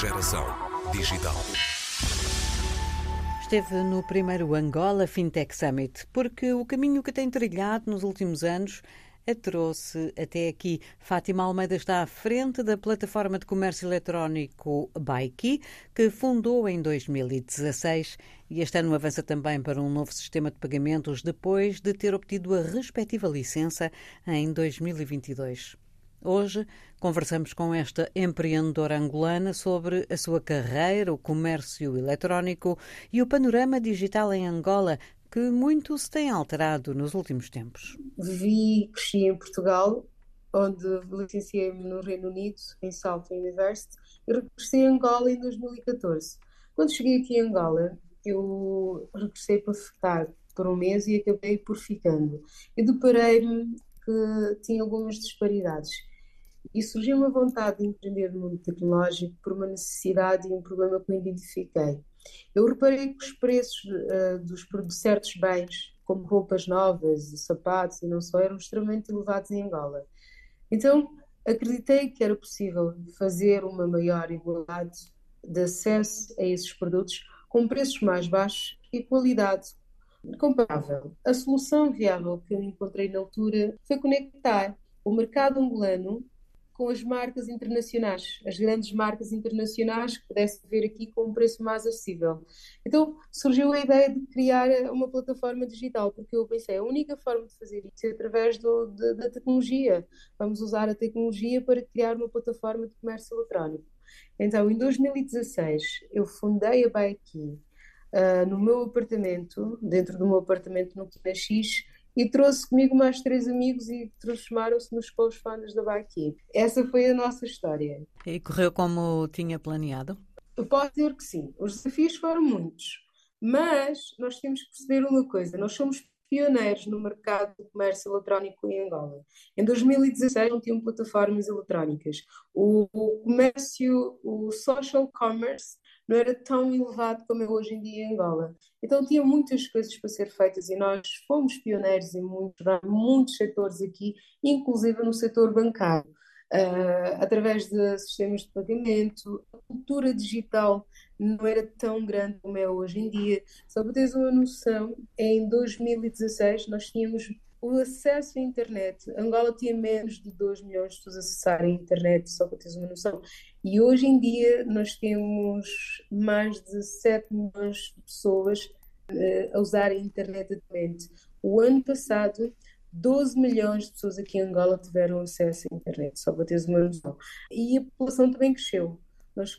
Geração Digital. Esteve no primeiro Angola Fintech Summit, porque o caminho que tem trilhado nos últimos anos a trouxe até aqui. Fátima Almeida está à frente da plataforma de comércio eletrónico Baiki, que fundou em 2016 e este ano avança também para um novo sistema de pagamentos depois de ter obtido a respectiva licença em 2022. Hoje conversamos com esta empreendedora angolana sobre a sua carreira, o comércio eletrónico e o panorama digital em Angola, que muito se tem alterado nos últimos tempos. Vivi e cresci em Portugal, onde licenciei-me no Reino Unido, em Salto University, e regressei a Angola em 2014. Quando cheguei aqui em Angola, eu regressei para ficar por um mês e acabei por ficando. E deparei-me que tinha algumas disparidades. E surgiu uma vontade de empreender no mundo tecnológico por uma necessidade e um problema que eu identifiquei. Eu reparei que os preços uh, dos, de certos bens, como roupas novas sapatos e não só, eram extremamente elevados em Angola. Então, acreditei que era possível fazer uma maior igualdade de acesso a esses produtos com preços mais baixos e qualidade comparável. A solução viável que eu encontrei na altura foi conectar o mercado angolano com as marcas internacionais, as grandes marcas internacionais que pudesse ver aqui com um preço mais acessível. Então surgiu a ideia de criar uma plataforma digital, porque eu pensei, a única forma de fazer isso é através do, de, da tecnologia. Vamos usar a tecnologia para criar uma plataforma de comércio eletrónico. Então, em 2016, eu fundei a Baiki uh, no meu apartamento, dentro do meu apartamento no Quina X, e trouxe comigo mais três amigos e transformaram-se nos co-founders da Baki. Essa foi a nossa história. E correu como tinha planeado? Eu posso dizer que sim. Os desafios foram muitos, mas nós temos que perceber uma coisa: nós somos pioneiros no mercado do comércio eletrónico em Angola. Em 2016 não tinham plataformas eletrónicas. O comércio, o social commerce não era tão elevado como é hoje em dia em Angola. Então tinha muitas coisas para ser feitas e nós fomos pioneiros em muitos, muitos setores aqui, inclusive no setor bancário. Uh, através de sistemas de pagamento, a cultura digital não era tão grande como é hoje em dia. Só para teres uma noção, em 2016 nós tínhamos o acesso à internet. Angola tinha menos de 2 milhões de pessoas acessarem a internet, só para teres uma noção. E hoje em dia nós temos mais de 7 milhões de pessoas uh, a usarem a internet atualmente. O ano passado, 12 milhões de pessoas aqui em Angola tiveram acesso à internet, só para teres uma noção. E a população também cresceu. Nós,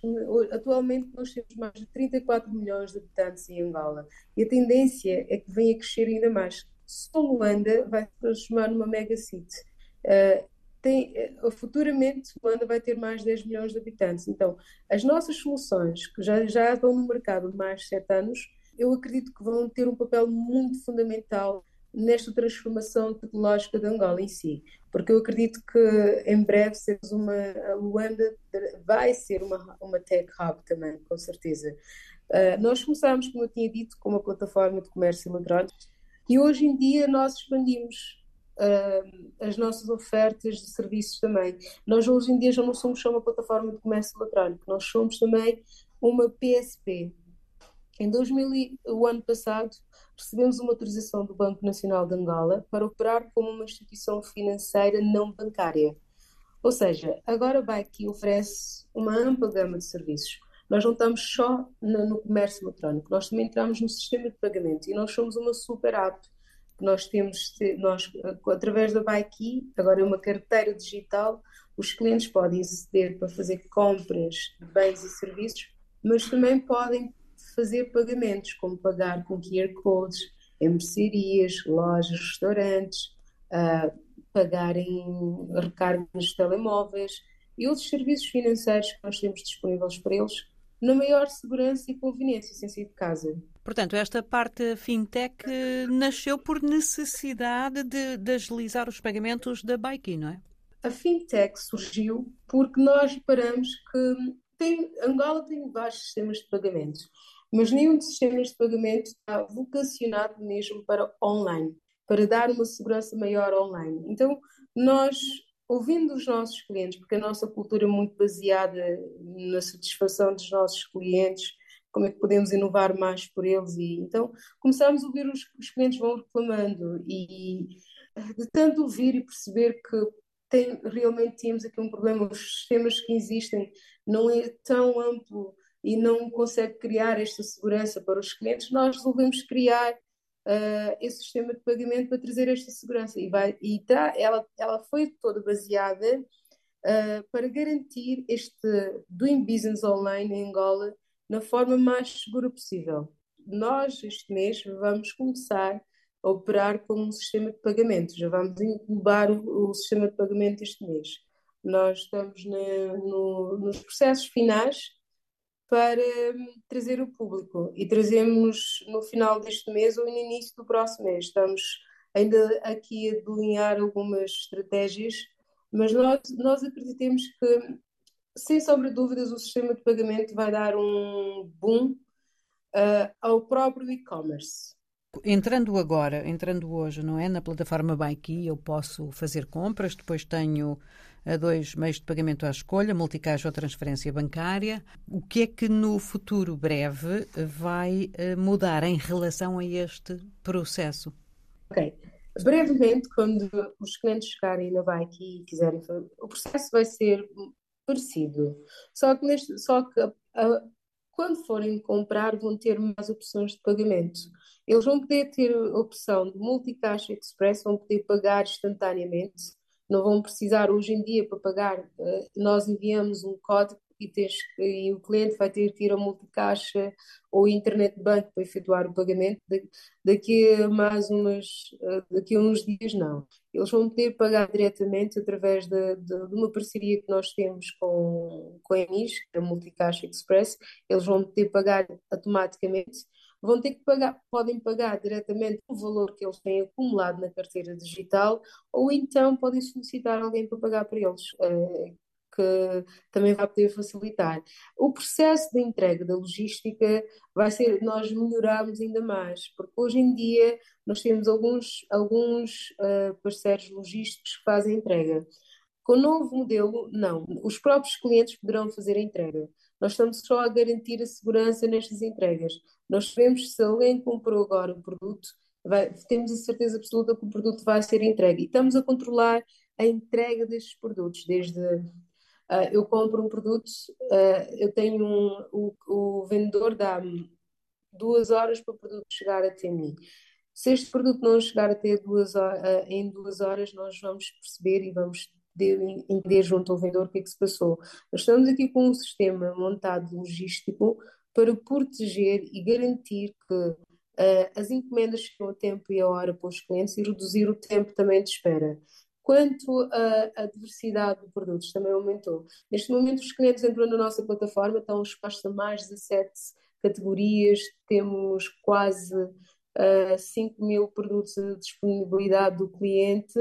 atualmente nós temos mais de 34 milhões de habitantes em Angola e a tendência é que venha a crescer ainda mais só Luanda vai se transformar numa mega city. Uh, tem, uh, futuramente, Luanda vai ter mais de 10 milhões de habitantes. Então, as nossas soluções, que já, já estão no mercado há mais de 7 anos, eu acredito que vão ter um papel muito fundamental nesta transformação tecnológica de Angola em si, porque eu acredito que em breve sermos uma a Luanda vai ser uma uma tech hub também, com certeza. Uh, nós começámos, como eu tinha dito, com uma plataforma de comércio eletrónico e hoje em dia nós expandimos uh, as nossas ofertas de serviços também. Nós hoje em dia já não somos só uma plataforma de comércio eletrónico, nós somos também uma PSP. Em 2000, o ano passado, recebemos uma autorização do Banco Nacional de Angola para operar como uma instituição financeira não bancária. Ou seja, agora a BAIC oferece uma ampla gama de serviços nós não estamos só no, comércio eletrónico, nós também entramos no sistema de pagamento e nós somos uma super app que nós temos, nós, através da Baiki, agora é uma carteira digital, os clientes podem aceder para fazer compras de bens e serviços, mas também podem fazer pagamentos, como pagar com QR codes em mercearias, lojas, restaurantes, uh, pagar em recarga nos telemóveis e outros serviços financeiros que nós temos disponíveis para eles na maior segurança e conveniência, sem sair de casa. Portanto, esta parte fintech nasceu por necessidade de, de agilizar os pagamentos da Baiki, não é? A fintech surgiu porque nós reparamos que tem, Angola tem vários sistemas de pagamentos, mas nenhum dos sistemas de pagamento está vocacionado mesmo para online, para dar uma segurança maior online. Então, nós ouvindo os nossos clientes, porque a nossa cultura é muito baseada na satisfação dos nossos clientes, como é que podemos inovar mais por eles e então começámos a ouvir os, os clientes vão reclamando e de tanto ouvir e perceber que tem, realmente temos aqui um problema, os sistemas que existem não é tão amplo e não consegue criar esta segurança para os clientes, nós resolvemos criar uh, esse sistema de pagamento para trazer esta segurança. E, vai, e ela, ela foi toda baseada uh, para garantir este doing business online em Angola na forma mais segura possível. Nós, este mês, vamos começar a operar como um sistema de pagamento. Já vamos englobar o, o sistema de pagamento este mês. Nós estamos na, no, nos processos finais para hum, trazer o público e trazemos no final deste mês ou no início do próximo mês. Estamos ainda aqui a delinear algumas estratégias, mas nós, nós acreditamos que, sem sombra de dúvidas, o sistema de pagamento vai dar um boom uh, ao próprio e-commerce. Entrando agora, entrando hoje, não é? Na plataforma Baiki, eu posso fazer compras, depois tenho a dois meios de pagamento à escolha, multicaixa ou transferência bancária. O que é que no futuro breve vai eh, mudar em relação a este processo? Ok. Brevemente, quando os clientes chegarem na Bike e quiserem o processo vai ser parecido. Só que, neste, só que a, a, quando forem comprar, vão ter mais opções de pagamento. Eles vão poder ter a opção de multicaixa express, vão poder pagar instantaneamente não vão precisar hoje em dia para pagar, eh, nós enviamos um código e, tens, e o cliente vai ter que ir ao multicaixa ou internet banco para efetuar o pagamento. Daqui a mais umas, eh, daqui a uns dias não. Eles vão poder pagar diretamente através de, de, de uma parceria que nós temos com, com a ENIS, a Multicaixa Express. Eles vão poder pagar automaticamente vão ter que pagar, podem pagar diretamente o valor que eles têm acumulado na carteira digital, ou então podem solicitar alguém para pagar para eles, eh, que também vai poder facilitar. O processo de entrega da logística vai ser, nós melhoramos ainda mais, porque hoje em dia nós temos alguns, alguns uh, parceiros logísticos que fazem entrega. Com o novo modelo, não. Os próprios clientes poderão fazer a entrega. Nós estamos só a garantir a segurança nestas entregas. Nós sabemos se alguém comprou agora o produto, vai, temos a certeza absoluta que o produto vai ser entregue. E estamos a controlar a entrega destes produtos, desde uh, eu compro um produto, uh, eu tenho um, o, o vendedor dá-me duas horas para o produto chegar até mim. Se este produto não chegar até duas, uh, em duas horas, nós vamos perceber e vamos entender junto ao vendedor o que é que se passou. Nós estamos aqui com um sistema montado logístico para proteger e garantir que uh, as encomendas chegam a tempo e a hora para os clientes e reduzir o tempo também de espera. Quanto à diversidade de produtos, também aumentou. Neste momento, os clientes entram na nossa plataforma, estão expostos a mais de 17 categorias, temos quase uh, 5 mil produtos à disponibilidade do cliente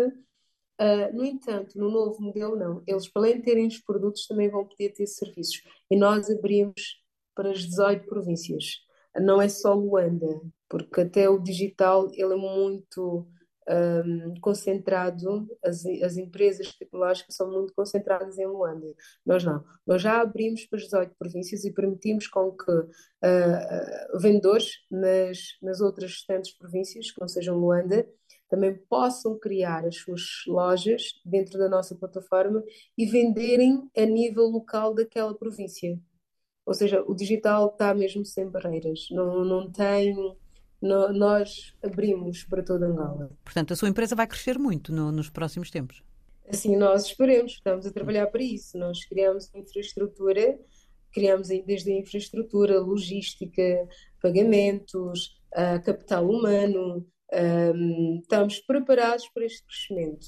Uh, no entanto, no novo modelo, não. Eles, para além de terem os produtos, também vão poder ter serviços. E nós abrimos para as 18 províncias. Não é só Luanda, porque até o digital ele é muito um, concentrado, as, as empresas tecnológicas são muito concentradas em Luanda. Nós não. Nós já abrimos para as 18 províncias e permitimos com que uh, vendedores nas, nas outras restantes províncias, que não sejam Luanda, também possam criar as suas lojas dentro da nossa plataforma e venderem a nível local daquela província. Ou seja, o digital está mesmo sem barreiras, não, não tem. Não, nós abrimos para toda Angola. Portanto, a sua empresa vai crescer muito no, nos próximos tempos. Assim, nós esperemos, estamos a trabalhar para isso. Nós criamos infraestrutura, criamos desde a infraestrutura, logística, pagamentos, capital humano, um, estamos preparados para este crescimento.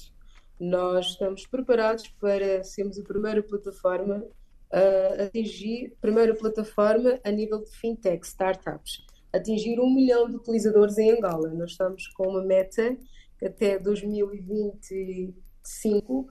Nós estamos preparados para sermos a primeira plataforma a atingir, primeira plataforma a nível de fintech, startups, atingir um milhão de utilizadores em Angola. Nós estamos com uma meta que até 2025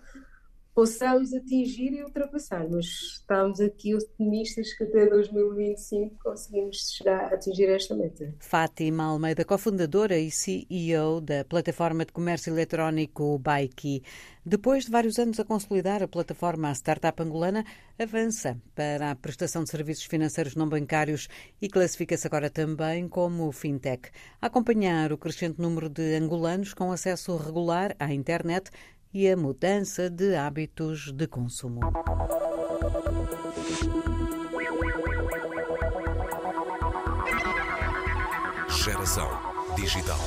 possamos atingir e ultrapassar, mas estamos aqui otimistas que até 2025 conseguimos chegar a atingir esta meta. Fátima Almeida, cofundadora e CEO da plataforma de comércio eletrónico Baiki. Depois de vários anos a consolidar a plataforma, a startup angolana avança para a prestação de serviços financeiros não bancários e classifica-se agora também como fintech. Acompanhar o crescente número de angolanos com acesso regular à internet e a mudança de hábitos de consumo. Geração digital.